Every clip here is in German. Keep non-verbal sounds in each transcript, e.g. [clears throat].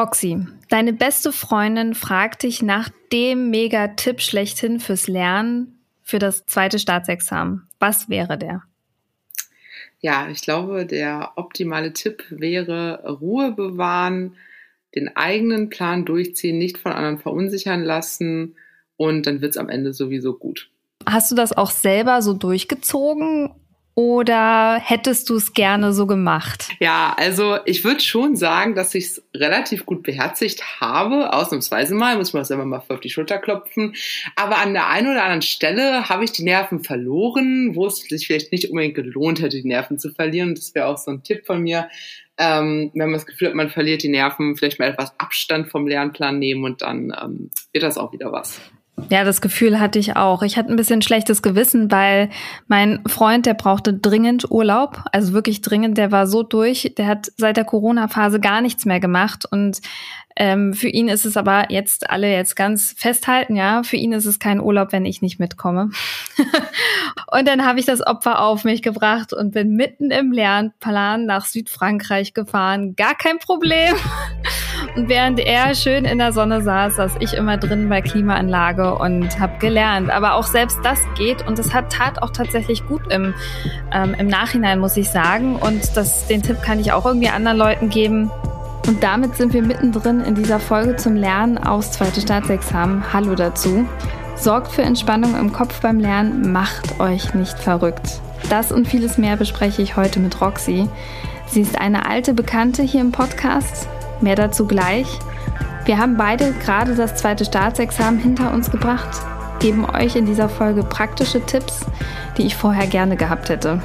Roxy, deine beste Freundin fragt dich nach dem Mega-Tipp schlechthin fürs Lernen für das zweite Staatsexamen. Was wäre der? Ja, ich glaube, der optimale Tipp wäre Ruhe bewahren, den eigenen Plan durchziehen, nicht von anderen verunsichern lassen und dann wird es am Ende sowieso gut. Hast du das auch selber so durchgezogen oder hättest du es gerne so gemacht? Ja, also ich würde schon sagen, dass ich es relativ gut beherzigt habe. Ausnahmsweise mal, muss man selber mal auf die Schulter klopfen. Aber an der einen oder anderen Stelle habe ich die Nerven verloren, wo es sich vielleicht nicht unbedingt gelohnt hätte, die Nerven zu verlieren. das wäre auch so ein Tipp von mir. Ähm, wenn man das Gefühl hat, man verliert die Nerven, vielleicht mal etwas Abstand vom Lernplan nehmen und dann ähm, wird das auch wieder was. Ja, das Gefühl hatte ich auch. Ich hatte ein bisschen schlechtes Gewissen, weil mein Freund, der brauchte dringend Urlaub, also wirklich dringend, der war so durch, der hat seit der Corona-Phase gar nichts mehr gemacht und ähm, für ihn ist es aber jetzt alle jetzt ganz festhalten, ja, für ihn ist es kein Urlaub, wenn ich nicht mitkomme. [laughs] und dann habe ich das Opfer auf mich gebracht und bin mitten im Lernplan nach Südfrankreich gefahren. Gar kein Problem. [laughs] Und während er schön in der Sonne saß, saß ich immer drin bei Klimaanlage und habe gelernt. Aber auch selbst das geht und es hat tat auch tatsächlich gut im, ähm, im Nachhinein, muss ich sagen. Und das, den Tipp kann ich auch irgendwie anderen Leuten geben. Und damit sind wir mittendrin in dieser Folge zum Lernen aus zweite Staatsexamen. Hallo dazu. Sorgt für Entspannung im Kopf beim Lernen, macht euch nicht verrückt. Das und vieles mehr bespreche ich heute mit Roxy. Sie ist eine alte Bekannte hier im Podcast. Mehr dazu gleich. Wir haben beide gerade das zweite Staatsexamen hinter uns gebracht, geben euch in dieser Folge praktische Tipps, die ich vorher gerne gehabt hätte.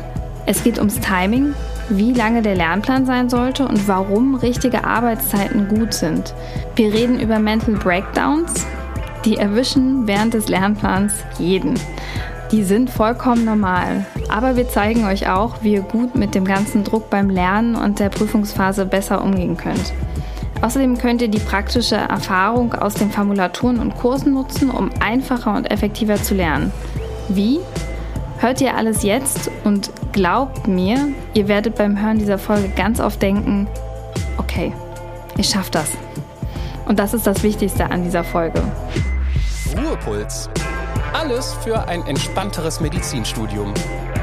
Es geht ums Timing, wie lange der Lernplan sein sollte und warum richtige Arbeitszeiten gut sind. Wir reden über Mental Breakdowns, die erwischen während des Lernplans jeden. Die sind vollkommen normal. Aber wir zeigen euch auch, wie ihr gut mit dem ganzen Druck beim Lernen und der Prüfungsphase besser umgehen könnt. Außerdem könnt ihr die praktische Erfahrung aus den Formulaturen und Kursen nutzen, um einfacher und effektiver zu lernen. Wie? Hört ihr alles jetzt und glaubt mir, ihr werdet beim Hören dieser Folge ganz oft denken, okay, ich schaff das. Und das ist das Wichtigste an dieser Folge. Ruhepuls. Alles für ein entspannteres Medizinstudium.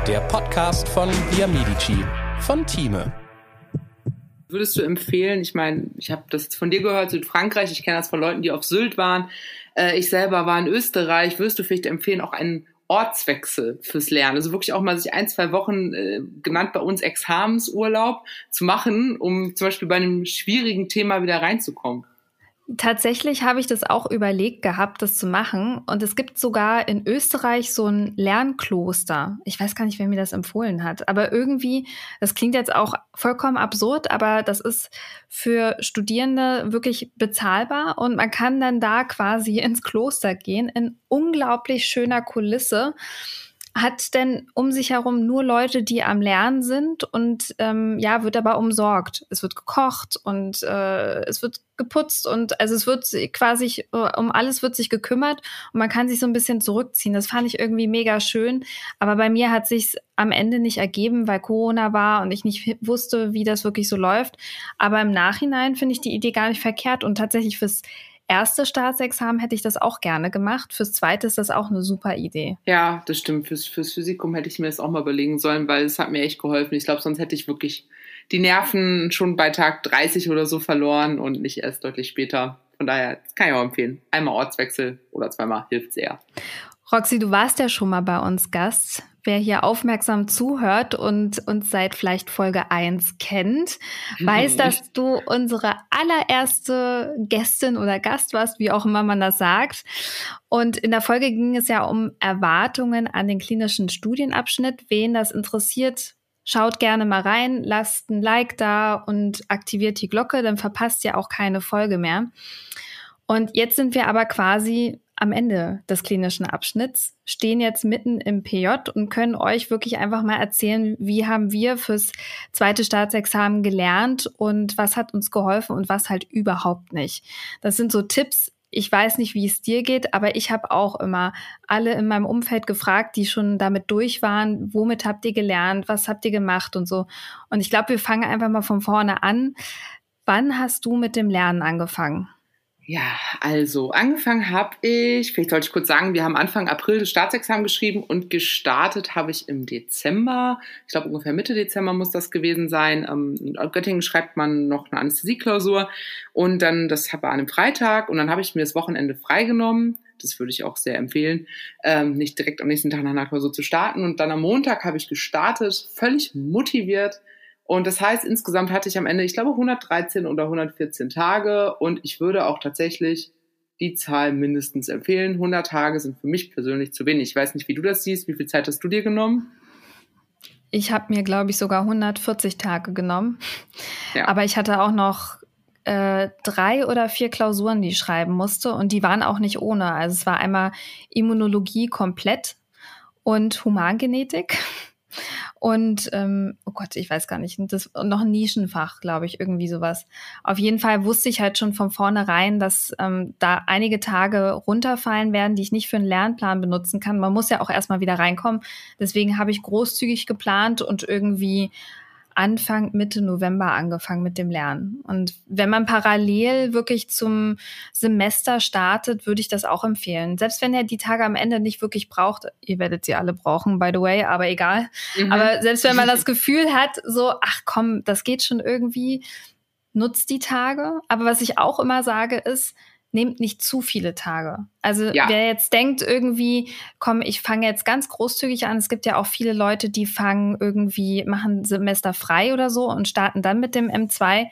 Der Podcast von Via Medici von Thieme würdest du empfehlen? Ich meine, ich habe das von dir gehört, Südfrankreich, ich kenne das von Leuten, die auf Sylt waren. Äh, ich selber war in Österreich. Würdest du vielleicht empfehlen, auch einen Ortswechsel fürs Lernen? Also wirklich auch mal sich ein, zwei Wochen, äh, genannt bei uns Examensurlaub, zu machen, um zum Beispiel bei einem schwierigen Thema wieder reinzukommen? Tatsächlich habe ich das auch überlegt gehabt, das zu machen. Und es gibt sogar in Österreich so ein Lernkloster. Ich weiß gar nicht, wer mir das empfohlen hat. Aber irgendwie, das klingt jetzt auch vollkommen absurd, aber das ist für Studierende wirklich bezahlbar. Und man kann dann da quasi [laughs] ins Kloster gehen in unglaublich schöner Kulisse hat denn um sich herum nur Leute, die am Lernen sind und ähm, ja, wird aber umsorgt. Es wird gekocht und äh, es wird geputzt und also es wird quasi äh, um alles wird sich gekümmert und man kann sich so ein bisschen zurückziehen. Das fand ich irgendwie mega schön, aber bei mir hat sich's am Ende nicht ergeben, weil Corona war und ich nicht wusste, wie das wirklich so läuft. Aber im Nachhinein finde ich die Idee gar nicht verkehrt und tatsächlich fürs erste Staatsexamen hätte ich das auch gerne gemacht. Fürs zweite ist das auch eine super Idee. Ja, das stimmt. Fürs, fürs Physikum hätte ich mir das auch mal überlegen sollen, weil es hat mir echt geholfen. Ich glaube, sonst hätte ich wirklich die Nerven schon bei Tag 30 oder so verloren und nicht erst deutlich später. Von daher, kann ich auch empfehlen. Einmal Ortswechsel oder zweimal hilft sehr. Roxy, du warst ja schon mal bei uns Gast. Wer hier aufmerksam zuhört und uns seit vielleicht Folge 1 kennt, weiß, dass du unsere allererste Gästin oder Gast warst, wie auch immer man das sagt. Und in der Folge ging es ja um Erwartungen an den klinischen Studienabschnitt. Wen das interessiert, Schaut gerne mal rein, lasst ein Like da und aktiviert die Glocke, dann verpasst ihr auch keine Folge mehr. Und jetzt sind wir aber quasi am Ende des klinischen Abschnitts, stehen jetzt mitten im PJ und können euch wirklich einfach mal erzählen, wie haben wir fürs zweite Staatsexamen gelernt und was hat uns geholfen und was halt überhaupt nicht. Das sind so Tipps. Ich weiß nicht, wie es dir geht, aber ich habe auch immer alle in meinem Umfeld gefragt, die schon damit durch waren, womit habt ihr gelernt, was habt ihr gemacht und so. Und ich glaube, wir fangen einfach mal von vorne an. Wann hast du mit dem Lernen angefangen? Ja, also angefangen habe ich, vielleicht sollte ich kurz sagen, wir haben Anfang April das Staatsexamen geschrieben und gestartet habe ich im Dezember. Ich glaube ungefähr Mitte Dezember muss das gewesen sein. Ähm, in Göttingen schreibt man noch eine Anästhesieklausur und dann, das war an einem Freitag und dann habe ich mir das Wochenende freigenommen. Das würde ich auch sehr empfehlen, ähm, nicht direkt am nächsten Tag nach einer Klausur zu starten. Und dann am Montag habe ich gestartet, völlig motiviert und das heißt, insgesamt hatte ich am Ende, ich glaube, 113 oder 114 Tage. Und ich würde auch tatsächlich die Zahl mindestens empfehlen. 100 Tage sind für mich persönlich zu wenig. Ich weiß nicht, wie du das siehst. Wie viel Zeit hast du dir genommen? Ich habe mir, glaube ich, sogar 140 Tage genommen. Ja. Aber ich hatte auch noch äh, drei oder vier Klausuren, die ich schreiben musste. Und die waren auch nicht ohne. Also es war einmal Immunologie komplett und Humangenetik. Und ähm, oh Gott, ich weiß gar nicht, das noch ein Nischenfach, glaube ich, irgendwie sowas. Auf jeden Fall wusste ich halt schon von vornherein, dass ähm, da einige Tage runterfallen werden, die ich nicht für einen Lernplan benutzen kann. Man muss ja auch erstmal wieder reinkommen. Deswegen habe ich großzügig geplant und irgendwie Anfang, Mitte November angefangen mit dem Lernen. Und wenn man parallel wirklich zum Semester startet, würde ich das auch empfehlen. Selbst wenn ihr die Tage am Ende nicht wirklich braucht, ihr werdet sie alle brauchen, by the way, aber egal. Mhm. Aber selbst wenn man das [laughs] Gefühl hat, so, ach komm, das geht schon irgendwie, nutzt die Tage. Aber was ich auch immer sage, ist, nehmt nicht zu viele Tage. Also ja. wer jetzt denkt irgendwie, komm, ich fange jetzt ganz großzügig an. Es gibt ja auch viele Leute, die fangen irgendwie, machen Semester frei oder so und starten dann mit dem M2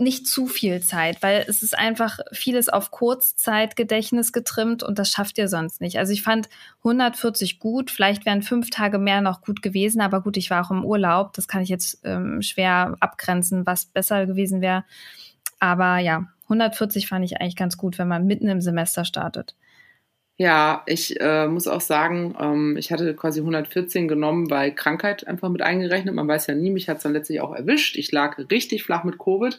nicht zu viel Zeit, weil es ist einfach vieles auf Kurzzeitgedächtnis getrimmt und das schafft ihr sonst nicht. Also ich fand 140 gut, vielleicht wären fünf Tage mehr noch gut gewesen, aber gut, ich war auch im Urlaub, das kann ich jetzt ähm, schwer abgrenzen, was besser gewesen wäre. Aber ja, 140 fand ich eigentlich ganz gut, wenn man mitten im Semester startet. Ja, ich äh, muss auch sagen, ähm, ich hatte quasi 114 genommen, weil Krankheit einfach mit eingerechnet. Man weiß ja nie, mich hat es dann letztlich auch erwischt. Ich lag richtig flach mit Covid.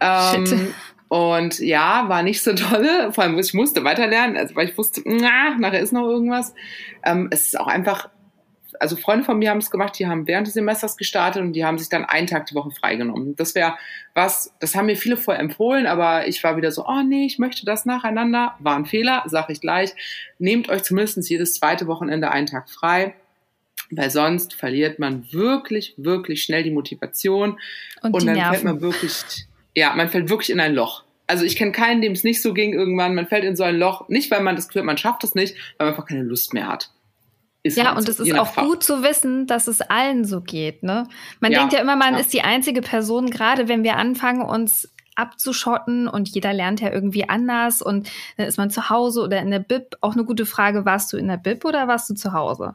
Ähm, Shit. Und ja, war nicht so [laughs] tolle. Vor allem, ich musste weiterlernen, also weil ich wusste, na, nachher ist noch irgendwas. Ähm, es ist auch einfach also Freunde von mir haben es gemacht, die haben während des Semesters gestartet und die haben sich dann einen Tag die Woche freigenommen. Das wäre was, das haben mir viele vorher empfohlen, aber ich war wieder so, oh nee, ich möchte das nacheinander. War ein Fehler, sag ich gleich. Nehmt euch zumindest jedes zweite Wochenende einen Tag frei. Weil sonst verliert man wirklich, wirklich schnell die Motivation. Und, und dann Nerven. fällt man wirklich, ja, man fällt wirklich in ein Loch. Also ich kenne keinen, dem es nicht so ging irgendwann. Man fällt in so ein Loch, nicht weil man das Gefühl hat, man schafft es nicht, weil man einfach keine Lust mehr hat. Ist ja, und es ist auch Fach. gut zu wissen, dass es allen so geht. Ne? Man ja, denkt ja immer, man ja. ist die einzige Person, gerade wenn wir anfangen, uns abzuschotten und jeder lernt ja irgendwie anders und dann ist man zu Hause oder in der Bib. Auch eine gute Frage, warst du in der Bib oder warst du zu Hause?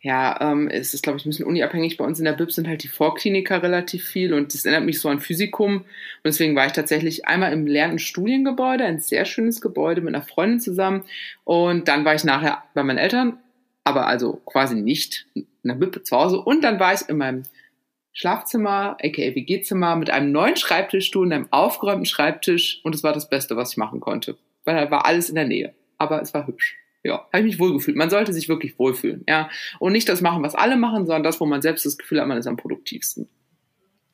Ja, ähm, es ist, glaube ich, ein bisschen uniabhängig. Bei uns in der Bib sind halt die Vorkliniker relativ viel und das erinnert mich so an Physikum. Und deswegen war ich tatsächlich einmal im Lern- und Studiengebäude, ein sehr schönes Gebäude mit einer Freundin zusammen. Und dann war ich nachher bei meinen Eltern aber also quasi nicht der Wippe zu Hause. Und dann war ich in meinem Schlafzimmer, aka WG-Zimmer, mit einem neuen Schreibtischstuhl und einem aufgeräumten Schreibtisch und es war das Beste, was ich machen konnte. Weil da war alles in der Nähe. Aber es war hübsch. Ja, habe ich mich wohlgefühlt. Man sollte sich wirklich wohlfühlen, ja. Und nicht das machen, was alle machen, sondern das, wo man selbst das Gefühl hat, man ist am produktivsten.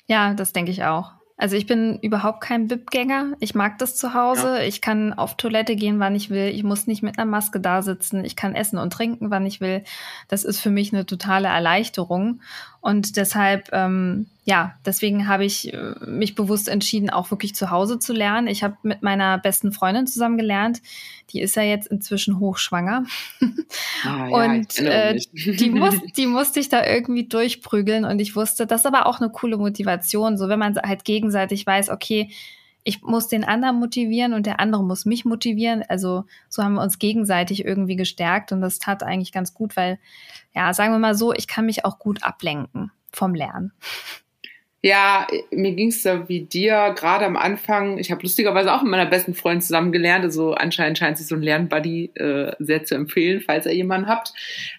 Ja, das denke ich auch. Also ich bin überhaupt kein BIP-Gänger. Ich mag das zu Hause. Ja. Ich kann auf Toilette gehen, wann ich will. Ich muss nicht mit einer Maske da sitzen. Ich kann essen und trinken, wann ich will. Das ist für mich eine totale Erleichterung. Und deshalb, ähm, ja, deswegen habe ich äh, mich bewusst entschieden, auch wirklich zu Hause zu lernen. Ich habe mit meiner besten Freundin zusammen gelernt. Die ist ja jetzt inzwischen hochschwanger. Ah, ja, und äh, die, muss, die musste ich da irgendwie durchprügeln. Und ich wusste, das ist aber auch eine coole Motivation. So, wenn man halt gegenseitig weiß, okay, ich muss den anderen motivieren und der andere muss mich motivieren. Also so haben wir uns gegenseitig irgendwie gestärkt und das tat eigentlich ganz gut, weil, ja, sagen wir mal so, ich kann mich auch gut ablenken vom Lernen. Ja, mir ging es da wie dir gerade am Anfang. Ich habe lustigerweise auch mit meiner besten Freundin zusammen gelernt. Also anscheinend scheint sich so ein Lernbuddy äh, sehr zu empfehlen, falls ihr jemanden habt.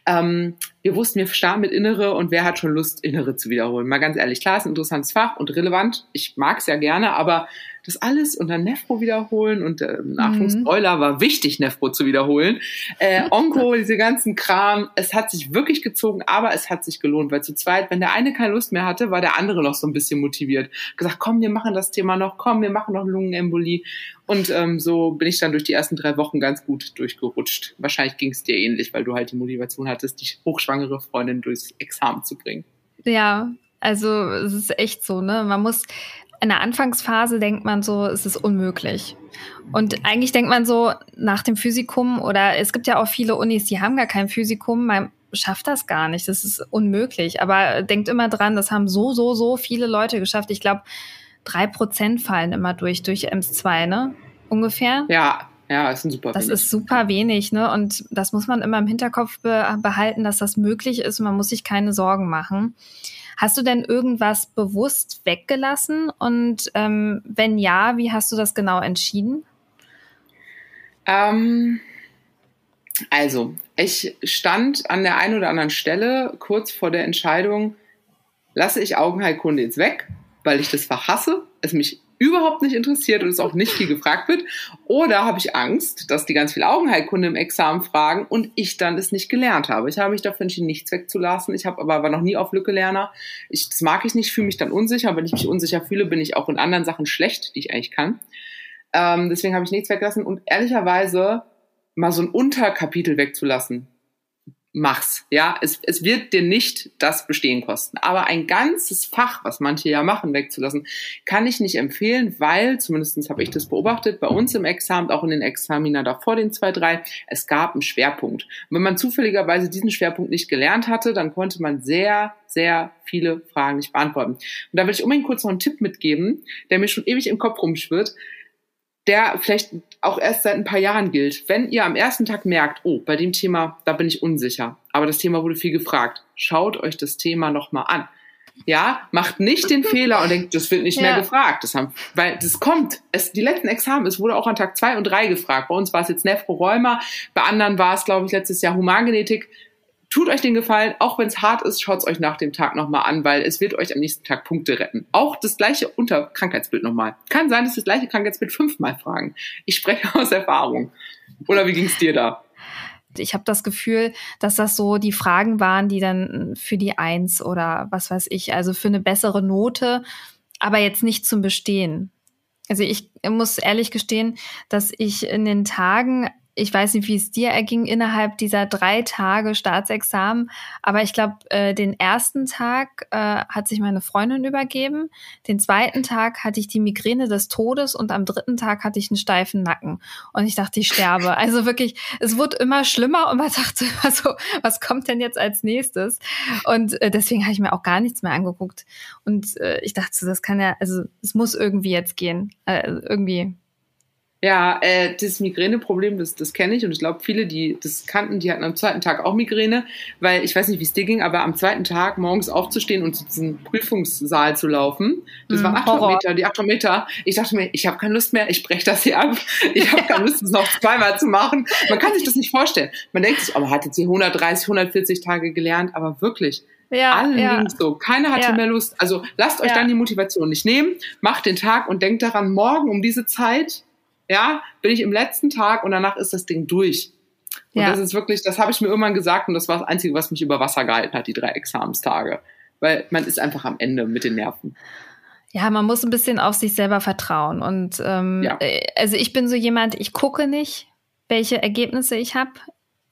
Ähm, wir wussten, wir starten mit Innere und wer hat schon Lust, Innere zu wiederholen? Mal ganz ehrlich, klar, ist ein interessantes Fach und relevant. Ich mag es ja gerne, aber das alles und dann Nefro wiederholen und äh, Achtung, mhm. Spoiler, war wichtig, Nefro zu wiederholen. Äh, Onko, diese ganzen Kram, es hat sich wirklich gezogen, aber es hat sich gelohnt, weil zu zweit, wenn der eine keine Lust mehr hatte, war der andere noch so ein bisschen motiviert. Gesagt, komm, wir machen das Thema noch, komm, wir machen noch Lungenembolie. Und ähm, so bin ich dann durch die ersten drei Wochen ganz gut durchgerutscht. Wahrscheinlich ging es dir ähnlich, weil du halt die Motivation hattest, die hochschwangere Freundin durchs Examen zu bringen. Ja, also es ist echt so, ne? Man muss in der Anfangsphase denkt man so, es ist unmöglich. Und eigentlich denkt man so nach dem Physikum oder es gibt ja auch viele Unis, die haben gar kein Physikum, man schafft das gar nicht, das ist unmöglich. Aber denkt immer dran, das haben so, so, so viele Leute geschafft. Ich glaube, drei Prozent fallen immer durch, durch EMS 2, ne? Ungefähr. Ja, ja, ist ein super Das wenig. ist super wenig, ne? Und das muss man immer im Hinterkopf be behalten, dass das möglich ist. Man muss sich keine Sorgen machen. Hast du denn irgendwas bewusst weggelassen? Und ähm, wenn ja, wie hast du das genau entschieden? Ähm, also, ich stand an der einen oder anderen Stelle kurz vor der Entscheidung, lasse ich Augenheilkunde jetzt weg, weil ich das verhasse, es mich überhaupt nicht interessiert und es auch nicht viel gefragt wird? Oder habe ich Angst, dass die ganz viel Augenheilkunde im Examen fragen und ich dann es nicht gelernt habe? Ich habe mich dafür entschieden, nichts wegzulassen. Ich habe aber war noch nie auf Lücke Lerner. Ich, das mag ich nicht, fühle mich dann unsicher. Wenn ich mich unsicher fühle, bin ich auch in anderen Sachen schlecht, die ich eigentlich kann. Ähm, deswegen habe ich nichts weggelassen und ehrlicherweise mal so ein Unterkapitel wegzulassen, mach's. Ja, es, es wird dir nicht das Bestehen kosten. Aber ein ganzes Fach, was manche ja machen, wegzulassen, kann ich nicht empfehlen, weil, zumindestens habe ich das beobachtet, bei uns im Examen, auch in den Examina davor den zwei, drei, es gab einen Schwerpunkt. Und wenn man zufälligerweise diesen Schwerpunkt nicht gelernt hatte, dann konnte man sehr, sehr viele Fragen nicht beantworten. Und da will ich unbedingt kurz noch einen Tipp mitgeben, der mir schon ewig im Kopf rumschwirrt der vielleicht auch erst seit ein paar Jahren gilt. Wenn ihr am ersten Tag merkt, oh, bei dem Thema, da bin ich unsicher, aber das Thema wurde viel gefragt, schaut euch das Thema nochmal an. Ja, macht nicht den Fehler und denkt, das wird nicht ja. mehr gefragt. Das haben, weil das kommt. Es, die letzten Examen, es wurde auch an Tag zwei und drei gefragt. Bei uns war es jetzt Nephrorheuma, bei anderen war es, glaube ich, letztes Jahr Humangenetik tut euch den Gefallen, auch wenn es hart ist, schaut es euch nach dem Tag nochmal an, weil es wird euch am nächsten Tag Punkte retten. Auch das gleiche Unterkrankheitsbild nochmal. Kann sein, dass das gleiche Krankheitsbild fünfmal fragen. Ich spreche [laughs] aus Erfahrung. Oder wie ging es dir da? Ich habe das Gefühl, dass das so die Fragen waren, die dann für die Eins oder was weiß ich, also für eine bessere Note, aber jetzt nicht zum Bestehen. Also ich muss ehrlich gestehen, dass ich in den Tagen ich weiß nicht, wie es dir erging innerhalb dieser drei Tage Staatsexamen, aber ich glaube, äh, den ersten Tag äh, hat sich meine Freundin übergeben, den zweiten Tag hatte ich die Migräne des Todes und am dritten Tag hatte ich einen steifen Nacken und ich dachte, ich sterbe. [laughs] Also wirklich, es wurde immer schlimmer und man [laughs] dachte immer so, was kommt denn jetzt als nächstes? Und äh, deswegen habe ich mir auch gar nichts mehr angeguckt und äh, ich dachte, das kann ja, also es muss irgendwie jetzt gehen, äh, irgendwie ja, äh, das Migräneproblem, das, das kenne ich und ich glaube, viele, die das kannten, die hatten am zweiten Tag auch Migräne, weil ich weiß nicht, wie es dir ging, aber am zweiten Tag morgens aufzustehen und zu diesem Prüfungssaal zu laufen, das mm, waren 800 Meter, die 800 Meter. Ich dachte mir, ich habe keine Lust mehr, ich breche das hier ab. Ich habe keine Lust, das noch zweimal zu machen. Man kann sich das nicht vorstellen. Man denkt sich, aber hat jetzt hier 130, 140 Tage gelernt, aber wirklich, ja, Allen ja. so. Keiner hatte ja. mehr Lust. Also lasst euch ja. dann die Motivation nicht nehmen, macht den Tag und denkt daran, morgen um diese Zeit ja, bin ich im letzten Tag und danach ist das Ding durch. Und ja. das ist wirklich, das habe ich mir irgendwann gesagt und das war das Einzige, was mich über Wasser gehalten hat, die drei Examenstage. Weil man ist einfach am Ende mit den Nerven. Ja, man muss ein bisschen auf sich selber vertrauen. Und ähm, ja. Äh, also ich bin so jemand, ich gucke nicht, welche Ergebnisse ich habe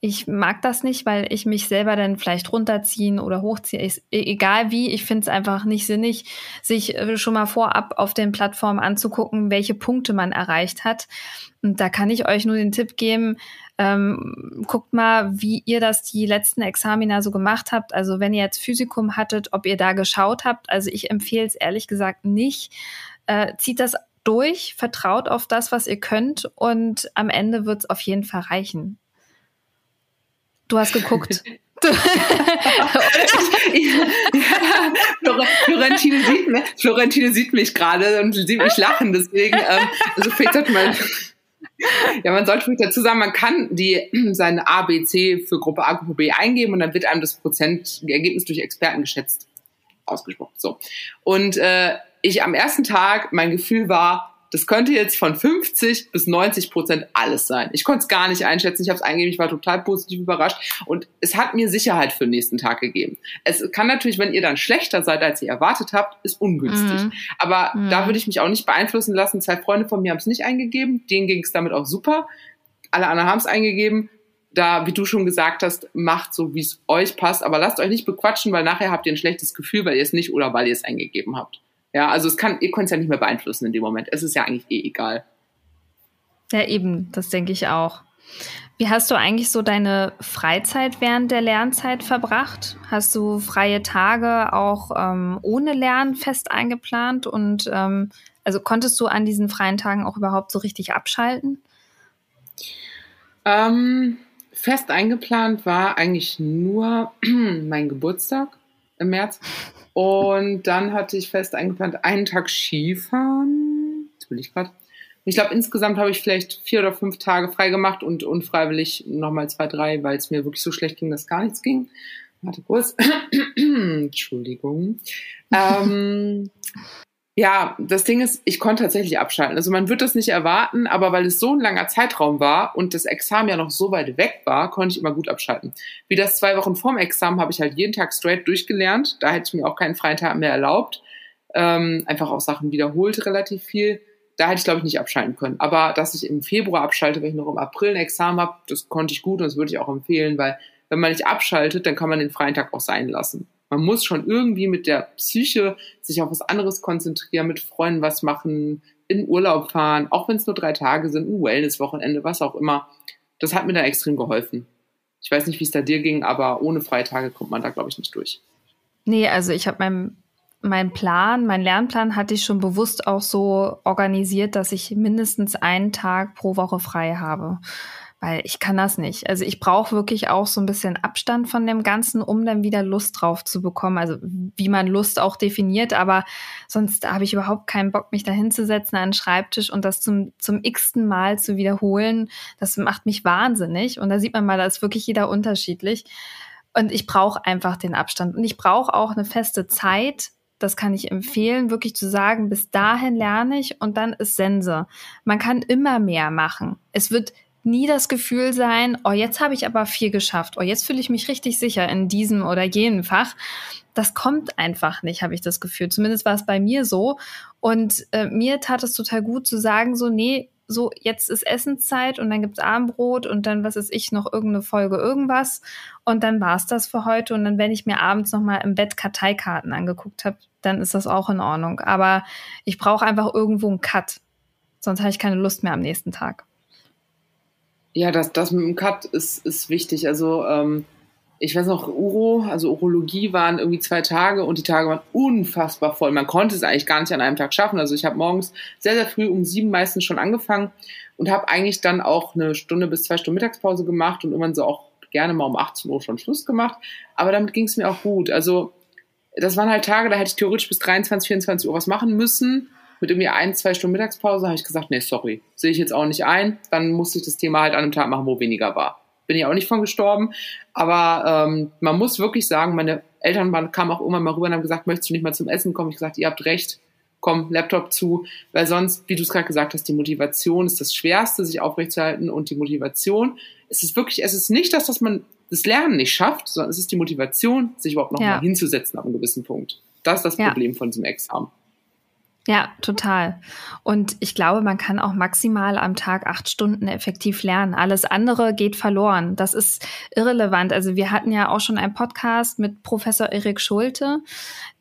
ich mag das nicht, weil ich mich selber dann vielleicht runterziehen oder hochziehe. Ich, egal wie, ich finde es einfach nicht sinnig, sich äh, schon mal vorab auf den Plattformen anzugucken, welche Punkte man erreicht hat. Und da kann ich euch nur den Tipp geben, ähm, guckt mal, wie ihr das die letzten Examina so gemacht habt. Also wenn ihr jetzt Physikum hattet, ob ihr da geschaut habt. Also ich empfehle es ehrlich gesagt nicht. Äh, zieht das durch, vertraut auf das, was ihr könnt und am Ende wird es auf jeden Fall reichen. Du hast geguckt. [laughs] ja, Florentine, sieht mich, Florentine sieht mich gerade und sieht mich lachen, deswegen, ähm, also vielleicht man, ja, man sollte vielleicht dazu sagen, man kann die, seine A, B, C für Gruppe A, Gruppe B eingeben und dann wird einem das Prozentergebnis durch Experten geschätzt, ausgesprochen, so. Und, äh, ich am ersten Tag, mein Gefühl war, das könnte jetzt von 50 bis 90 Prozent alles sein. Ich konnte es gar nicht einschätzen. Ich habe es eingegeben, ich war total positiv überrascht und es hat mir Sicherheit für den nächsten Tag gegeben. Es kann natürlich, wenn ihr dann schlechter seid, als ihr erwartet habt, ist ungünstig. Mhm. Aber mhm. da würde ich mich auch nicht beeinflussen lassen. Zwei Freunde von mir haben es nicht eingegeben, denen ging es damit auch super. Alle anderen haben es eingegeben. Da, wie du schon gesagt hast, macht so, wie es euch passt. Aber lasst euch nicht bequatschen, weil nachher habt ihr ein schlechtes Gefühl, weil ihr es nicht oder weil ihr es eingegeben habt. Ja, also es kann, ihr könnt es ja nicht mehr beeinflussen in dem Moment. Es ist ja eigentlich eh egal. Ja, eben, das denke ich auch. Wie hast du eigentlich so deine Freizeit während der Lernzeit verbracht? Hast du freie Tage auch ähm, ohne Lernen fest eingeplant? Und ähm, also konntest du an diesen freien Tagen auch überhaupt so richtig abschalten? Ähm, fest eingeplant war eigentlich nur [clears throat] mein Geburtstag im März. Und dann hatte ich fest eingeplant, einen Tag Skifahren. Jetzt will ich gerade. Ich glaube, insgesamt habe ich vielleicht vier oder fünf Tage frei gemacht und unfreiwillig nochmal zwei, drei, weil es mir wirklich so schlecht ging, dass gar nichts ging. Warte kurz. [clears throat] Entschuldigung. ähm, ja, das Ding ist, ich konnte tatsächlich abschalten. Also man wird das nicht erwarten, aber weil es so ein langer Zeitraum war und das Examen ja noch so weit weg war, konnte ich immer gut abschalten. Wie das zwei Wochen vorm Examen habe ich halt jeden Tag straight durchgelernt. Da hätte ich mir auch keinen freien Tag mehr erlaubt. Ähm, einfach auch Sachen wiederholt relativ viel. Da hätte ich, glaube ich, nicht abschalten können. Aber dass ich im Februar abschalte, wenn ich noch im April ein Examen habe, das konnte ich gut und das würde ich auch empfehlen, weil wenn man nicht abschaltet, dann kann man den freien Tag auch sein lassen. Man muss schon irgendwie mit der Psyche sich auf was anderes konzentrieren, mit Freunden was machen, in Urlaub fahren, auch wenn es nur drei Tage sind, ein Wellness-Wochenende, was auch immer. Das hat mir da extrem geholfen. Ich weiß nicht, wie es da dir ging, aber ohne Freitage kommt man da, glaube ich, nicht durch. Nee, also ich habe meinen mein Plan, mein Lernplan hatte ich schon bewusst auch so organisiert, dass ich mindestens einen Tag pro Woche frei habe weil ich kann das nicht. Also ich brauche wirklich auch so ein bisschen Abstand von dem Ganzen, um dann wieder Lust drauf zu bekommen. Also wie man Lust auch definiert, aber sonst habe ich überhaupt keinen Bock, mich da hinzusetzen an den Schreibtisch und das zum, zum x-ten Mal zu wiederholen. Das macht mich wahnsinnig. Und da sieht man mal, da ist wirklich jeder unterschiedlich. Und ich brauche einfach den Abstand. Und ich brauche auch eine feste Zeit, das kann ich empfehlen, wirklich zu sagen, bis dahin lerne ich und dann ist Sense. Man kann immer mehr machen. Es wird nie das Gefühl sein, oh, jetzt habe ich aber viel geschafft, oh, jetzt fühle ich mich richtig sicher in diesem oder jenem Fach. Das kommt einfach nicht, habe ich das Gefühl. Zumindest war es bei mir so. Und äh, mir tat es total gut zu sagen, so, nee, so, jetzt ist Essenszeit und dann gibt's Abendbrot und dann, was ist ich, noch irgendeine Folge irgendwas. Und dann war's das für heute. Und dann, wenn ich mir abends nochmal im Bett Karteikarten angeguckt habe, dann ist das auch in Ordnung. Aber ich brauche einfach irgendwo einen Cut. Sonst habe ich keine Lust mehr am nächsten Tag. Ja, das, das mit dem Cut ist, ist wichtig. Also ähm, ich weiß noch, Uro, also Urologie waren irgendwie zwei Tage und die Tage waren unfassbar voll. Man konnte es eigentlich gar nicht an einem Tag schaffen. Also ich habe morgens sehr, sehr früh um sieben meistens schon angefangen und habe eigentlich dann auch eine Stunde bis zwei Stunden Mittagspause gemacht und irgendwann so auch gerne mal um 18 Uhr schon Schluss gemacht. Aber damit ging es mir auch gut. Also das waren halt Tage, da hätte ich theoretisch bis 23, 24 Uhr was machen müssen mit irgendwie ein, zwei Stunden Mittagspause habe ich gesagt, nee, sorry, sehe ich jetzt auch nicht ein. Dann musste ich das Thema halt an einem Tag machen, wo weniger war. Bin ich auch nicht von gestorben. Aber ähm, man muss wirklich sagen, meine Eltern waren, kamen auch immer mal rüber und haben gesagt, möchtest du nicht mal zum Essen kommen? Ich gesagt, ihr habt recht, komm, Laptop zu. Weil sonst, wie du es gerade gesagt hast, die Motivation ist das Schwerste, sich aufrechtzuerhalten. Und die Motivation, es ist wirklich, es ist nicht das, dass man das Lernen nicht schafft, sondern es ist die Motivation, sich überhaupt noch ja. mal hinzusetzen ab einem gewissen Punkt. Das ist das ja. Problem von diesem Examen. Ja, total. Und ich glaube, man kann auch maximal am Tag acht Stunden effektiv lernen. Alles andere geht verloren. Das ist irrelevant. Also wir hatten ja auch schon einen Podcast mit Professor Erik Schulte,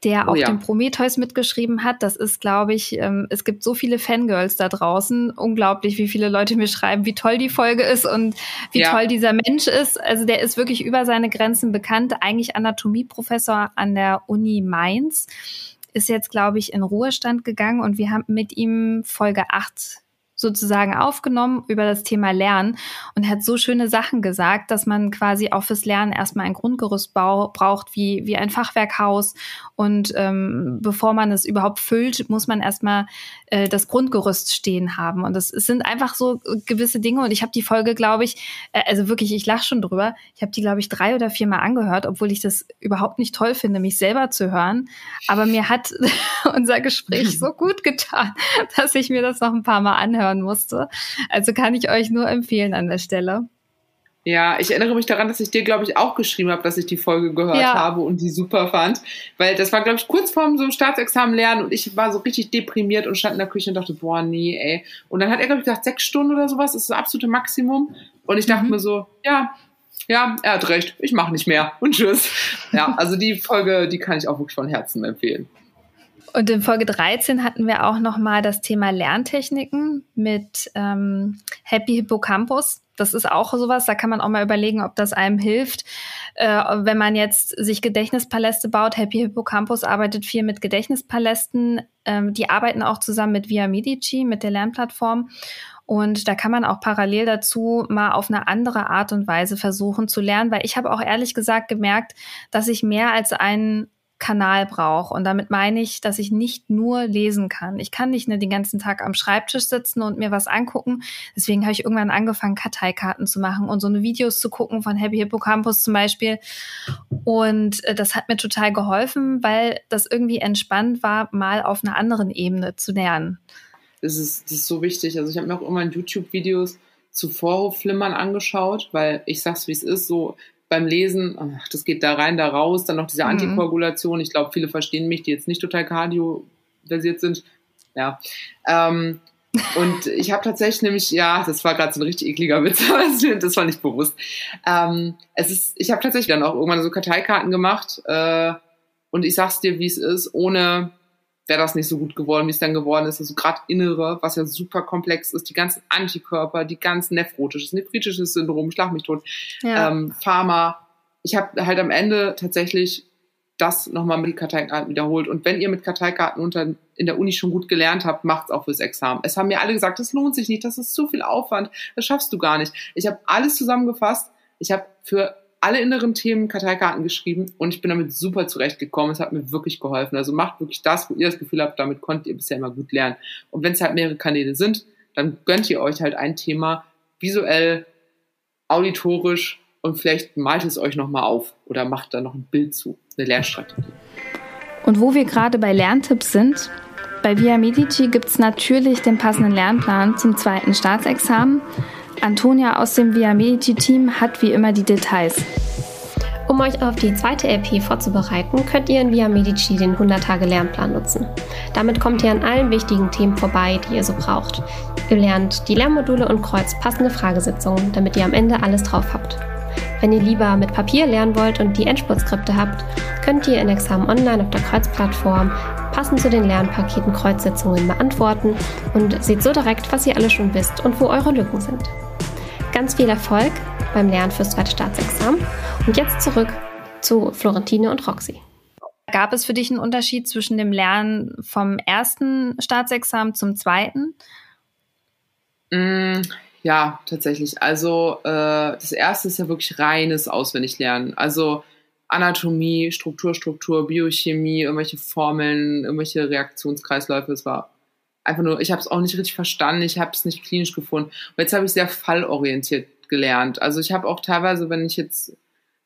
der oh, auch ja. den Prometheus mitgeschrieben hat. Das ist, glaube ich, ähm, es gibt so viele Fangirls da draußen. Unglaublich, wie viele Leute mir schreiben, wie toll die Folge ist und wie ja. toll dieser Mensch ist. Also der ist wirklich über seine Grenzen bekannt. Eigentlich Anatomieprofessor an der Uni Mainz ist jetzt, glaube ich, in Ruhestand gegangen und wir haben mit ihm Folge 8 sozusagen aufgenommen über das Thema Lernen und hat so schöne Sachen gesagt, dass man quasi auch fürs Lernen erstmal ein Grundgerüst braucht, wie, wie ein Fachwerkhaus. Und ähm, bevor man es überhaupt füllt, muss man erstmal äh, das Grundgerüst stehen haben. Und das, es sind einfach so gewisse Dinge. Und ich habe die Folge, glaube ich, äh, also wirklich, ich lache schon drüber. Ich habe die, glaube ich, drei oder vier Mal angehört, obwohl ich das überhaupt nicht toll finde, mich selber zu hören. Aber mir hat [laughs] unser Gespräch so [laughs] gut getan, dass ich mir das noch ein paar Mal anhöre hören musste. Also kann ich euch nur empfehlen an der Stelle. Ja, ich erinnere mich daran, dass ich dir, glaube ich, auch geschrieben habe, dass ich die Folge gehört ja. habe und die super fand. Weil das war, glaube ich, kurz vorm so einem Staatsexamen lernen und ich war so richtig deprimiert und stand in der Küche und dachte, boah, nee, ey. Und dann hat er, glaube ich, gesagt, sechs Stunden oder sowas, ist das absolute Maximum. Und ich dachte mhm. mir so, ja, ja, er hat recht, ich mache nicht mehr und tschüss. Ja, also die Folge, die kann ich auch wirklich von Herzen empfehlen. Und in Folge 13 hatten wir auch nochmal das Thema Lerntechniken mit ähm, Happy Hippocampus. Das ist auch sowas, da kann man auch mal überlegen, ob das einem hilft. Äh, wenn man jetzt sich Gedächtnispaläste baut, Happy Hippocampus arbeitet viel mit Gedächtnispalästen. Ähm, die arbeiten auch zusammen mit Via Medici, mit der Lernplattform. Und da kann man auch parallel dazu mal auf eine andere Art und Weise versuchen zu lernen, weil ich habe auch ehrlich gesagt gemerkt, dass ich mehr als einen Kanal brauche. Und damit meine ich, dass ich nicht nur lesen kann. Ich kann nicht nur den ganzen Tag am Schreibtisch sitzen und mir was angucken. Deswegen habe ich irgendwann angefangen, Karteikarten zu machen und so eine Videos zu gucken von Happy Hippocampus zum Beispiel. Und äh, das hat mir total geholfen, weil das irgendwie entspannt war, mal auf einer anderen Ebene zu lernen. Das ist, das ist so wichtig. Also ich habe mir auch immer in YouTube-Videos zu Vorhofflimmern angeschaut, weil ich sag's wie es ist, so beim Lesen, ach, das geht da rein, da raus, dann noch diese mhm. Antikoagulation. Ich glaube, viele verstehen mich, die jetzt nicht total cardio-versiert sind. Ja. Ähm, und [laughs] ich habe tatsächlich nämlich, ja, das war gerade so ein richtig ekliger Witz, [laughs] das war nicht bewusst. Ähm, es ist, ich habe tatsächlich dann auch irgendwann so Karteikarten gemacht äh, und ich sag's dir, wie es ist, ohne wäre das nicht so gut geworden, wie es dann geworden ist. Also gerade Innere, was ja super komplex ist, die ganzen Antikörper, die ganzen nephrotisches, nephritisches Syndrom, schlag mich tot, ja. ähm, Pharma. Ich habe halt am Ende tatsächlich das nochmal mit Karteikarten wiederholt. Und wenn ihr mit Karteikarten unter, in der Uni schon gut gelernt habt, macht's auch fürs Examen. Es haben mir alle gesagt, das lohnt sich nicht, das ist zu viel Aufwand, das schaffst du gar nicht. Ich habe alles zusammengefasst. Ich habe für alle inneren Themen Karteikarten geschrieben und ich bin damit super zurechtgekommen. Es hat mir wirklich geholfen. Also macht wirklich das, wo ihr das Gefühl habt, damit konntet ihr bisher immer gut lernen. Und wenn es halt mehrere Kanäle sind, dann gönnt ihr euch halt ein Thema visuell, auditorisch und vielleicht malt es euch nochmal auf oder macht da noch ein Bild zu, eine Lernstrategie. Und wo wir gerade bei Lerntipps sind, bei Via Medici gibt es natürlich den passenden Lernplan zum zweiten Staatsexamen. Antonia aus dem Via Medici-Team hat wie immer die Details. Um euch auf die zweite LP vorzubereiten, könnt ihr in Via Medici den 100-Tage-Lernplan nutzen. Damit kommt ihr an allen wichtigen Themen vorbei, die ihr so braucht. Ihr lernt die Lernmodule und kreuzt passende Fragesitzungen, damit ihr am Ende alles drauf habt. Wenn ihr lieber mit Papier lernen wollt und die Endspurtskripte habt, könnt ihr in Examen Online auf der Kreuzplattform passend zu den Lernpaketen Kreuzsitzungen beantworten und seht so direkt, was ihr alle schon wisst und wo eure Lücken sind. Ganz viel Erfolg beim Lernen fürs zweite Staatsexamen. Und jetzt zurück zu Florentine und Roxy. Gab es für dich einen Unterschied zwischen dem Lernen vom ersten Staatsexamen zum zweiten? Mm, ja, tatsächlich. Also äh, das erste ist ja wirklich reines Auswendiglernen. Also Anatomie, Struktur, Struktur, Biochemie, irgendwelche Formeln, irgendwelche Reaktionskreisläufe. Es war einfach nur, ich habe es auch nicht richtig verstanden, ich habe es nicht klinisch gefunden. Und jetzt habe ich sehr fallorientiert gelernt. Also ich habe auch teilweise, wenn ich jetzt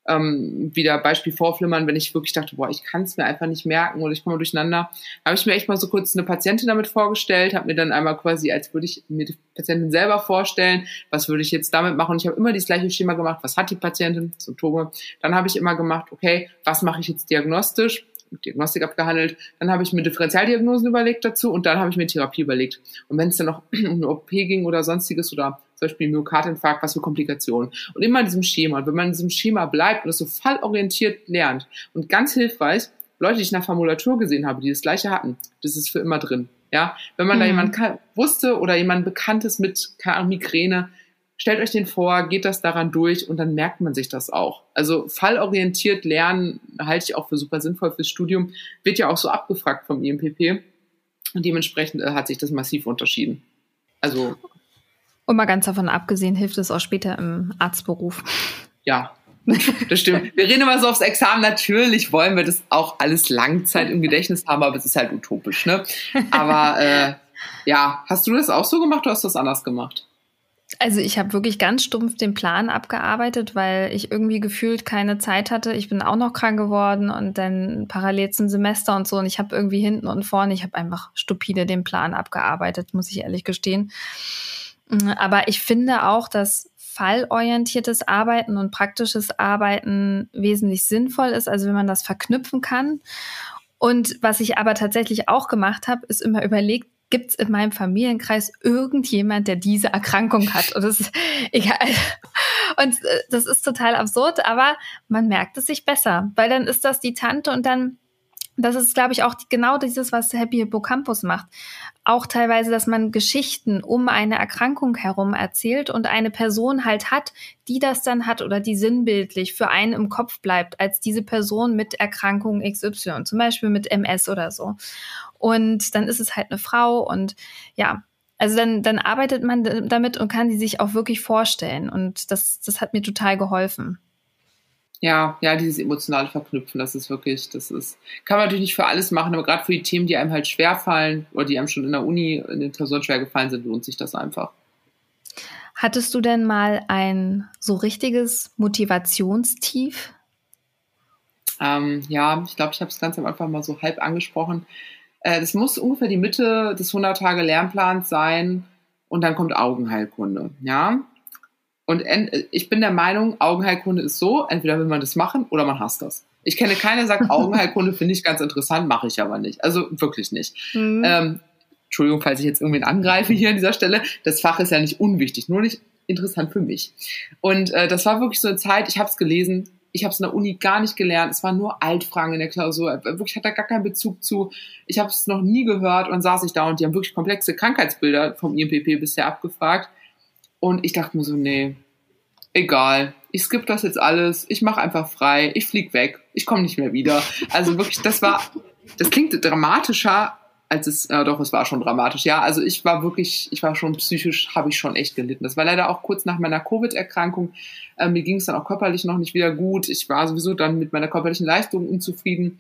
ähm, wieder Beispiel vorflimmern, wenn ich wirklich dachte, boah, ich kann es mir einfach nicht merken oder ich komme durcheinander, habe ich mir echt mal so kurz eine Patientin damit vorgestellt, habe mir dann einmal quasi, als würde ich mir die Patientin selber vorstellen, was würde ich jetzt damit machen. Und ich habe immer das gleiche Schema gemacht, was hat die Patientin, Symptome. Dann habe ich immer gemacht, okay, was mache ich jetzt diagnostisch? Diagnostik abgehandelt, dann habe ich mir Differentialdiagnosen überlegt dazu und dann habe ich mir Therapie überlegt. Und wenn es dann noch [clears throat] um eine OP ging oder sonstiges oder zum Beispiel Myokardinfarkt, was für Komplikationen. Und immer in diesem Schema. Und wenn man in diesem Schema bleibt und es so fallorientiert lernt und ganz hilfreich, Leute, die ich nach Formulatur gesehen habe, die das gleiche hatten, das ist für immer drin. Ja, wenn man mhm. da jemand wusste oder jemand Bekanntes mit keine Ahnung, Migräne, stellt euch den vor, geht das daran durch und dann merkt man sich das auch. Also fallorientiert lernen halte ich auch für super sinnvoll fürs Studium, wird ja auch so abgefragt vom IMPP und dementsprechend äh, hat sich das massiv unterschieden. Also. Und mal ganz davon abgesehen, hilft es auch später im Arztberuf. Ja, das stimmt. Wir reden immer so aufs Examen. Natürlich wollen wir das auch alles Langzeit im Gedächtnis haben, aber es ist halt utopisch, ne? Aber äh, ja, hast du das auch so gemacht oder hast du das anders gemacht? Also ich habe wirklich ganz stumpf den Plan abgearbeitet, weil ich irgendwie gefühlt keine Zeit hatte. Ich bin auch noch krank geworden und dann parallel zum Semester und so. Und ich habe irgendwie hinten und vorne, ich habe einfach stupide den Plan abgearbeitet, muss ich ehrlich gestehen. Aber ich finde auch, dass fallorientiertes Arbeiten und praktisches Arbeiten wesentlich sinnvoll ist, also wenn man das verknüpfen kann. Und was ich aber tatsächlich auch gemacht habe, ist immer überlegt, gibt es in meinem Familienkreis irgendjemand, der diese Erkrankung hat? Und das ist egal. Und äh, das ist total absurd, aber man merkt es sich besser, weil dann ist das die Tante und dann das ist, glaube ich, auch genau dieses, was Happy Hippocampus macht. Auch teilweise, dass man Geschichten um eine Erkrankung herum erzählt und eine Person halt hat, die das dann hat oder die sinnbildlich für einen im Kopf bleibt, als diese Person mit Erkrankung XY, zum Beispiel mit MS oder so. Und dann ist es halt eine Frau und ja, also dann, dann arbeitet man damit und kann die sich auch wirklich vorstellen. Und das, das hat mir total geholfen ja, ja, dieses emotionale Verknüpfen, das ist wirklich, das ist, kann man natürlich nicht für alles machen, aber gerade für die Themen, die einem halt schwer fallen oder die einem schon in der Uni in den Klausuren schwer gefallen sind, lohnt sich das einfach. Hattest du denn mal ein so richtiges Motivationstief? Ähm, ja, ich glaube, ich habe es ganz am Anfang mal so halb angesprochen. Äh, das muss ungefähr die Mitte des 100-Tage-Lernplans sein und dann kommt Augenheilkunde. Ja, und ich bin der Meinung, Augenheilkunde ist so, entweder will man das machen oder man hasst das. Ich kenne keiner, der sagt, [laughs] Augenheilkunde finde ich ganz interessant, mache ich aber nicht. Also wirklich nicht. Mhm. Ähm, Entschuldigung, falls ich jetzt irgendwen angreife hier an dieser Stelle. Das Fach ist ja nicht unwichtig, nur nicht interessant für mich. Und äh, das war wirklich so eine Zeit, ich habe es gelesen, ich habe es in der Uni gar nicht gelernt, es waren nur Altfragen in der Klausur, wirklich hat da gar keinen Bezug zu. Ich habe es noch nie gehört und saß ich da und die haben wirklich komplexe Krankheitsbilder vom IMPP bisher abgefragt. Und ich dachte mir so, nee, egal, ich skippe das jetzt alles, ich mache einfach frei, ich flieg weg, ich komme nicht mehr wieder. Also wirklich, das war, das klingt dramatischer, als es, äh, doch, es war schon dramatisch. Ja, also ich war wirklich, ich war schon psychisch, habe ich schon echt gelitten. Das war leider auch kurz nach meiner Covid-Erkrankung. Äh, mir ging es dann auch körperlich noch nicht wieder gut. Ich war sowieso dann mit meiner körperlichen Leistung unzufrieden.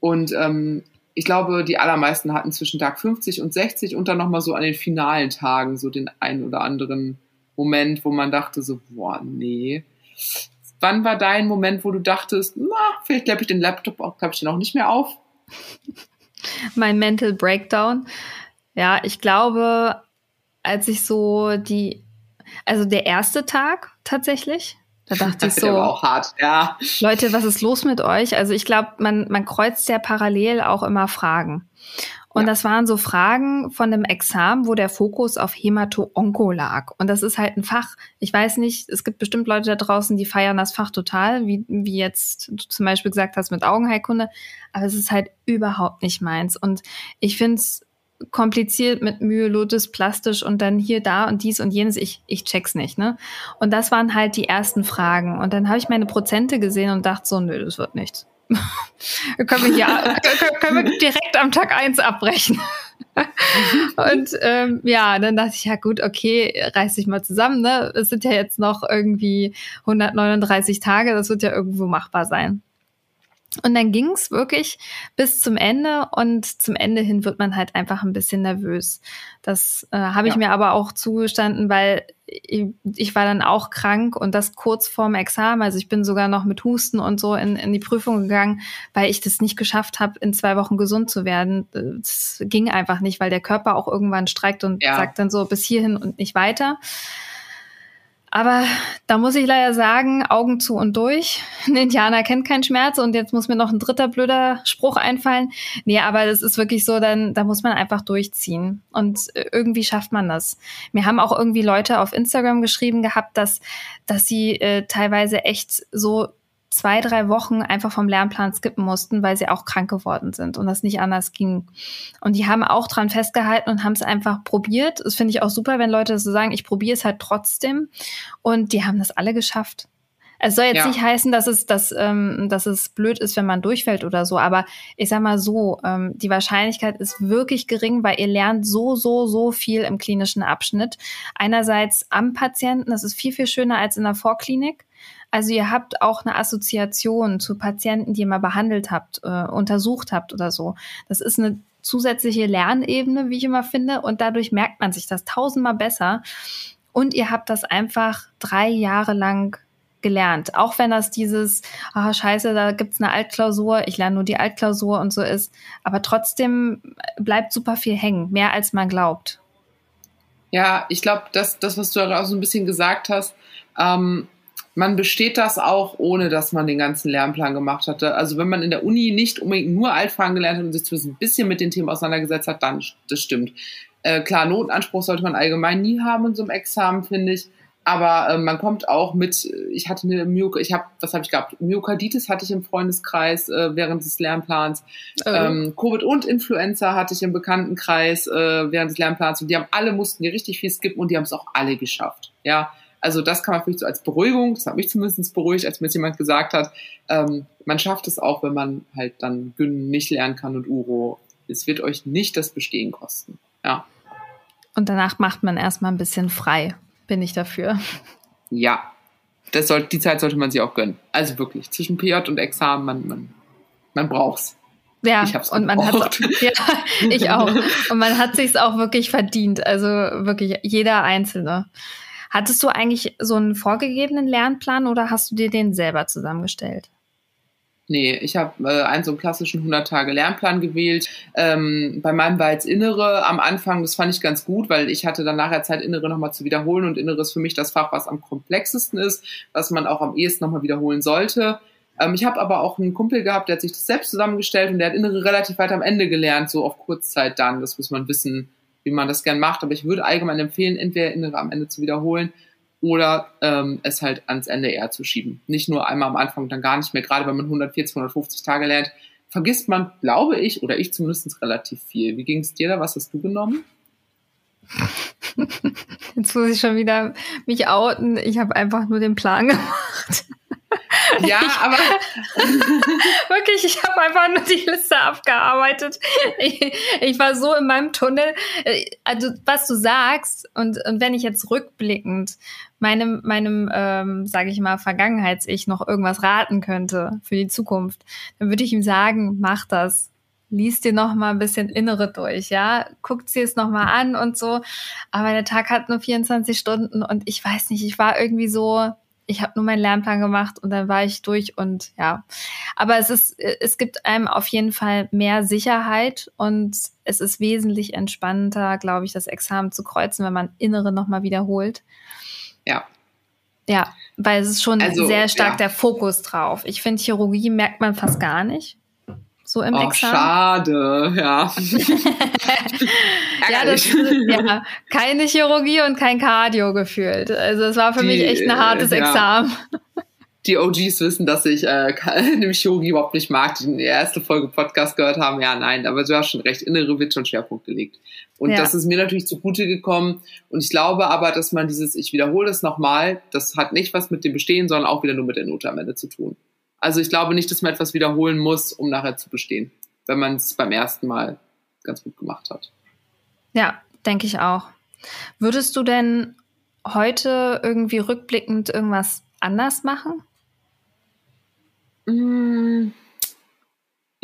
Und ähm, ich glaube, die allermeisten hatten zwischen Tag 50 und 60 und dann nochmal so an den finalen Tagen so den einen oder anderen Moment, wo man dachte so, boah, nee. Wann war dein Moment, wo du dachtest, na, vielleicht klappe ich den Laptop auch, klappe ich den auch nicht mehr auf? Mein Mental Breakdown. Ja, ich glaube, als ich so die, also der erste Tag tatsächlich, da [laughs] dachte ich so, auch hart, ja. Leute, was ist los mit euch? Also ich glaube, man, man kreuzt ja parallel auch immer Fragen. Und ja. das waren so Fragen von dem Examen, wo der Fokus auf Hämato-Onko lag. Und das ist halt ein Fach. Ich weiß nicht, es gibt bestimmt Leute da draußen, die feiern das Fach total, wie, wie jetzt du zum Beispiel gesagt hast mit Augenheilkunde. Aber es ist halt überhaupt nicht meins. Und ich finde es kompliziert mit Mühe, Lotus, plastisch und dann hier, da und dies und jenes. Ich, ich check's nicht, ne? Und das waren halt die ersten Fragen. Und dann habe ich meine Prozente gesehen und dachte so, nö, das wird nichts. [laughs] können, wir hier, können wir direkt am Tag eins abbrechen. [laughs] und ähm, ja, dann dachte ich, ja gut, okay, reiß dich mal zusammen. Ne? Es sind ja jetzt noch irgendwie 139 Tage, das wird ja irgendwo machbar sein. Und dann ging es wirklich bis zum Ende und zum Ende hin wird man halt einfach ein bisschen nervös. Das äh, habe ich ja. mir aber auch zugestanden, weil ich, ich, war dann auch krank und das kurz vorm Examen. Also ich bin sogar noch mit Husten und so in, in die Prüfung gegangen, weil ich das nicht geschafft habe, in zwei Wochen gesund zu werden. Das ging einfach nicht, weil der Körper auch irgendwann streikt und ja. sagt dann so bis hierhin und nicht weiter. Aber da muss ich leider sagen, Augen zu und durch. Ein Indianer kennt keinen Schmerz und jetzt muss mir noch ein dritter blöder Spruch einfallen. Nee, aber das ist wirklich so, dann, da muss man einfach durchziehen. Und irgendwie schafft man das. Mir haben auch irgendwie Leute auf Instagram geschrieben gehabt, dass, dass sie äh, teilweise echt so zwei, drei Wochen einfach vom Lernplan skippen mussten, weil sie auch krank geworden sind und das nicht anders ging. Und die haben auch dran festgehalten und haben es einfach probiert. Das finde ich auch super, wenn Leute so sagen, ich probiere es halt trotzdem. Und die haben das alle geschafft. Es soll jetzt Ja. nicht heißen, dass es, dass, ähm, dass es blöd ist, wenn man durchfällt oder so, aber ich sag mal so, ähm, die Wahrscheinlichkeit ist wirklich gering, weil ihr lernt so, so, so viel im klinischen Abschnitt. Einerseits am Patienten, das ist viel, viel schöner als in der Vorklinik. Also ihr habt auch eine Assoziation zu Patienten, die ihr mal behandelt habt, äh, untersucht habt oder so. Das ist eine zusätzliche Lernebene, wie ich immer finde, und dadurch merkt man sich das tausendmal besser. Und ihr habt das einfach drei Jahre lang gelernt. Auch wenn das dieses, ah, scheiße, da gibt's eine Altklausur, ich lerne nur die Altklausur und so ist. Aber trotzdem bleibt super viel hängen, mehr als man glaubt. Ja, ich glaube, das, das, was du auch so ein bisschen gesagt hast, ähm, man besteht das auch, ohne dass man den ganzen Lernplan gemacht hatte. Also wenn man in der Uni nicht unbedingt nur Altfragen gelernt hat und sich zumindest ein bisschen mit den Themen auseinandergesetzt hat, dann das stimmt. Äh, klar, Notenanspruch sollte man allgemein nie haben in so einem Examen, finde ich. Aber äh, man kommt auch mit, ich hatte eine Myok ich habe, was habe ich gehabt? Myokarditis hatte ich im Freundeskreis äh, während des Lernplans. Ähm, Covid und Influenza hatte ich im Bekanntenkreis äh, während des Lernplans und die haben alle mussten die richtig viel skippen und die haben es auch alle geschafft. Ja, also das kann man vielleicht so als Beruhigung, das hat mich zumindest beruhigt, als mir jetzt jemand gesagt hat, ähm, man schafft es auch, wenn man halt dann Gyn nicht lernen kann und Uro. Es wird euch nicht das Bestehen kosten. Ja. Und danach macht man erstmal ein bisschen frei. Bin ich dafür. Ja. Das soll, die Zeit sollte man sich auch gönnen. Also wirklich, zwischen PJ und Examen, man, man, man braucht's. Ja, Ich hab's und man hat [laughs] ja, ich auch. Und man hat sich's auch wirklich verdient. Also wirklich jeder Einzelne. Hattest du eigentlich so einen vorgegebenen Lernplan oder hast du dir den selber zusammengestellt? Nee, ich habe äh, einen so einen klassischen 100-Tage-Lernplan gewählt. Ähm, bei meinem war jetzt Innere am Anfang, das fand ich ganz gut, weil ich hatte dann nachher Zeit, Innere nochmal zu wiederholen und Innere ist für mich das Fach, was am komplexesten ist, was man auch am ehesten nochmal wiederholen sollte. Ähm, ich habe aber auch einen Kumpel gehabt, der hat sich das selbst zusammengestellt und der hat Innere relativ weit am Ende gelernt, so auf Kurzzeit dann. Das muss man wissen, wie man das gern macht. Aber ich würde allgemein empfehlen, entweder Innere am Ende zu wiederholen oder ähm, es halt ans Ende eher zu schieben. Nicht nur einmal am Anfang, dann gar nicht mehr. Gerade wenn man 140, 150 Tage lernt, vergisst man, glaube ich, oder ich zumindest relativ viel. Wie ging es dir da? Was hast du genommen? [laughs] Jetzt muss ich schon wieder mich outen. Ich habe einfach nur den Plan [laughs] gemacht. Ja, aber [laughs] Wirklich, ich habe einfach nur die Liste abgearbeitet. Ich, ich war so in meinem Tunnel. Äh, Also was du sagst und, und wenn ich jetzt rückblickend meinem meinem ähm, sage ich mal Vergangenheits-Ich noch irgendwas raten könnte für die Zukunft, dann würde ich ihm sagen, mach das. Lies dir noch mal ein bisschen Innere durch, ja, guckt dir es noch mal an und so. Aber der Tag hat nur 24 Stunden und ich weiß nicht, ich war irgendwie so, ich habe nur meinen Lernplan gemacht und dann war ich durch und ja. Aber es ist, es gibt einem auf jeden Fall mehr Sicherheit und es ist wesentlich entspannter, glaube ich, das Examen zu kreuzen, wenn man Innere nochmal wiederholt. Ja, Ja, weil es ist schon Also, sehr stark ja. der Fokus drauf. Ich finde, Chirurgie merkt man fast gar nicht. So im oh, Examen. schade, ja. [laughs] Ja, das, ja, keine Chirurgie und kein Cardio gefühlt. Also es war für Die, mich echt ein äh, hartes ja. Examen. die OGs wissen, dass ich äh, [laughs] nämlich Chirurgie überhaupt nicht mag, die die erste Folge Podcast gehört haben. Ja, nein, aber du hast schon recht, innere wird schon Schwerpunkt gelegt. Und Ja. das ist mir natürlich zugute gekommen. Und ich glaube aber, dass man dieses, ich wiederhole das nochmal, das hat nicht was mit dem Bestehen, sondern auch wieder nur mit der Note am Ende zu tun. Also ich glaube nicht, dass man etwas wiederholen muss, um nachher zu bestehen, wenn man es beim ersten Mal ganz gut gemacht hat. Ja, denke ich auch. Würdest du denn heute irgendwie rückblickend irgendwas anders machen? Mm,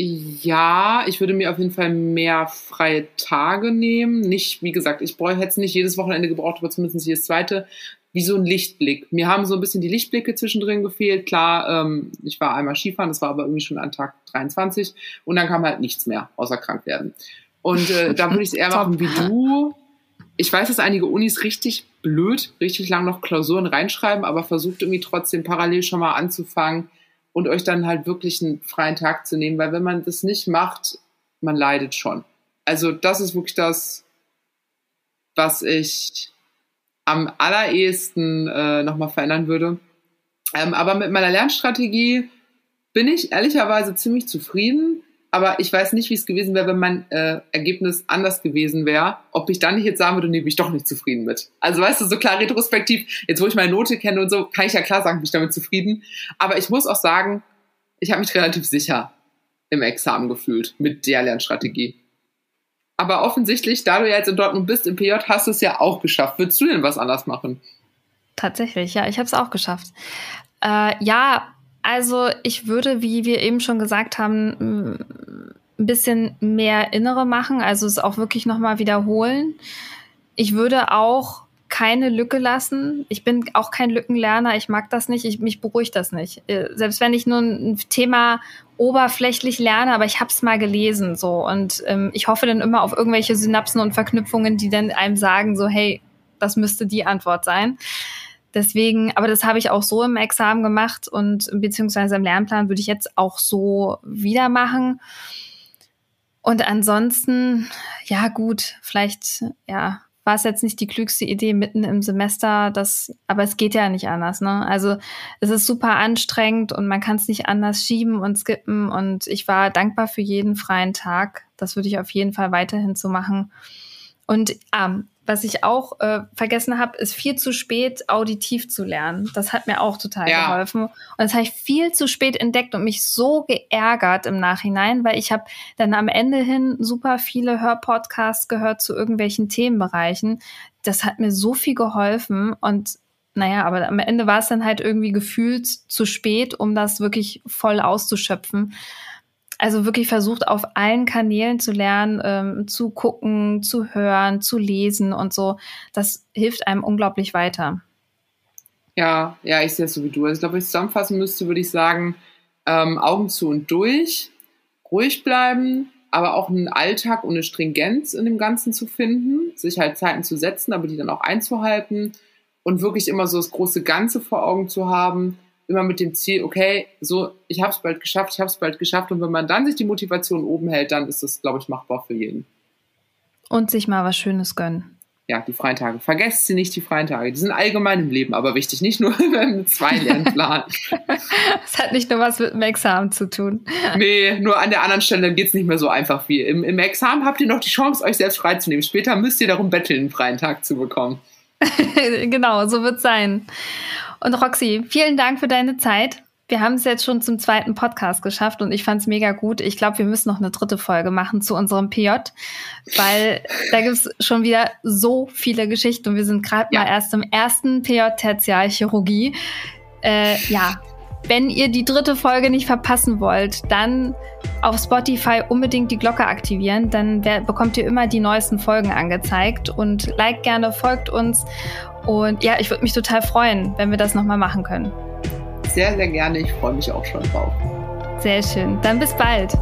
Ja, ich würde mir auf jeden Fall mehr freie Tage nehmen. Nicht, wie gesagt, ich bräuchte hätte es nicht jedes Wochenende gebraucht, aber zumindest jedes zweite. Wie so ein Lichtblick. Mir haben so ein bisschen die Lichtblicke zwischendrin gefehlt. Klar, ähm, ich war einmal Skifahren, das war aber irgendwie schon an Tag 23 und dann kam halt nichts mehr, außer krank werden. Und äh, da würde ich es eher [laughs] machen wie du. Ich weiß, dass einige Unis richtig blöd, richtig lang noch Klausuren reinschreiben, aber versucht irgendwie trotzdem parallel schon mal anzufangen und euch dann halt wirklich einen freien Tag zu nehmen, weil wenn man das nicht macht, man leidet schon. Also das ist wirklich das, was ich am allerersten äh, nochmal verändern würde. Ähm, aber mit meiner Lernstrategie bin ich ehrlicherweise ziemlich zufrieden. Aber ich weiß nicht, wie es gewesen wäre, wenn mein äh, Ergebnis anders gewesen wäre, ob ich dann nicht jetzt sagen würde, nee, bin ich doch nicht zufrieden mit. Also weißt du, so klar retrospektiv, jetzt wo ich meine Note kenne und so, kann ich ja klar sagen, bin ich damit zufrieden. Aber ich muss auch sagen, ich habe mich relativ sicher im Examen gefühlt mit der Lernstrategie. Aber offensichtlich, da du ja jetzt in Dortmund bist, im PJ, hast du es ja auch geschafft. Würdest du denn was anders machen? Tatsächlich, ja, ich habe es auch geschafft. Äh, ja, also ich würde, wie wir eben schon gesagt haben, ein bisschen mehr Innere machen, also es auch wirklich nochmal wiederholen. Ich würde auch keine Lücke lassen. Ich bin auch kein Lückenlerner. Ich mag das nicht. Ich, mich beruhigt das nicht. Äh, selbst wenn ich nur ein Thema oberflächlich lerne, aber ich habe es mal gelesen so und ähm, ich hoffe dann immer auf irgendwelche Synapsen und Verknüpfungen, die dann einem sagen so hey, das müsste die Antwort sein. Deswegen, aber das habe ich auch so im Examen gemacht und beziehungsweise im Lernplan würde ich jetzt auch so wieder machen. Und ansonsten, ja gut, vielleicht, ja, war es jetzt nicht die klügste Idee mitten im Semester, das, aber es geht ja nicht anders, ne? Also es ist super anstrengend und man kann es nicht anders schieben und skippen und ich war dankbar für jeden freien Tag. Das würde ich auf jeden Fall weiterhin so machen. Und ähm, was ich auch äh, vergessen habe, ist viel zu spät auditiv zu lernen. Das hat mir auch total ja. geholfen. Und das habe ich viel zu spät entdeckt und mich so geärgert im Nachhinein, weil ich habe dann am Ende hin super viele Hörpodcasts gehört zu irgendwelchen Themenbereichen. Das hat mir so viel geholfen und naja, aber am Ende war es dann halt irgendwie gefühlt zu spät, um das wirklich voll auszuschöpfen also wirklich versucht, auf allen Kanälen zu lernen, ähm, zu gucken, zu hören, zu lesen und so. Das hilft einem unglaublich weiter. Ja, ja, ich sehe es so wie du. Also ich glaube, wenn ich zusammenfassen müsste, würde ich sagen, ähm, Augen zu und durch, ruhig bleiben, aber auch einen Alltag und eine Stringenz in dem Ganzen zu finden, sich halt Zeiten zu setzen, aber die dann auch einzuhalten und wirklich immer so das große Ganze vor Augen zu haben immer mit dem Ziel, okay, so, ich habe es bald geschafft, ich habe es bald geschafft. Und wenn man dann sich die Motivation oben hält, dann ist das, glaube ich, machbar für jeden. Und sich mal was Schönes gönnen. Ja, die freien Tage. Vergesst sie nicht, die freien Tage. Die sind allgemein im Leben aber wichtig, nicht nur [laughs] mit zwei Lernplan. [laughs] das hat nicht nur was mit dem Examen zu tun. Nee, nur an der anderen Stelle geht es nicht mehr so einfach wie. Im, Im Examen habt ihr noch die Chance, euch selbst freizunehmen. Später müsst ihr darum betteln, einen freien Tag zu bekommen. [laughs] genau, so wird es sein. Und Roxy, vielen Dank für deine Zeit. Wir haben es jetzt schon zum zweiten Podcast geschafft und ich fand es mega gut. Ich glaube, wir müssen noch eine dritte Folge machen zu unserem PJ, weil da gibt es schon wieder so viele Geschichten und wir sind gerade ja. mal erst im ersten PJ Tertialchirurgie. Äh, ja, wenn ihr die dritte Folge nicht verpassen wollt, dann auf Spotify unbedingt die Glocke aktivieren, dann bekommt ihr immer die neuesten Folgen angezeigt und like gerne, folgt uns und ja, ich würde mich total freuen, wenn wir das nochmal machen können. Sehr, sehr gerne. Ich freue mich auch schon drauf. Sehr schön. Dann bis bald.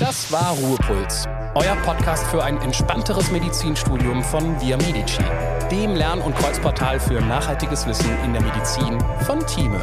Das war Ruhepuls, euer Podcast für ein entspannteres Medizinstudium von Via Medici, dem Lern- und Kreuzportal für nachhaltiges Wissen in der Medizin von Thieme.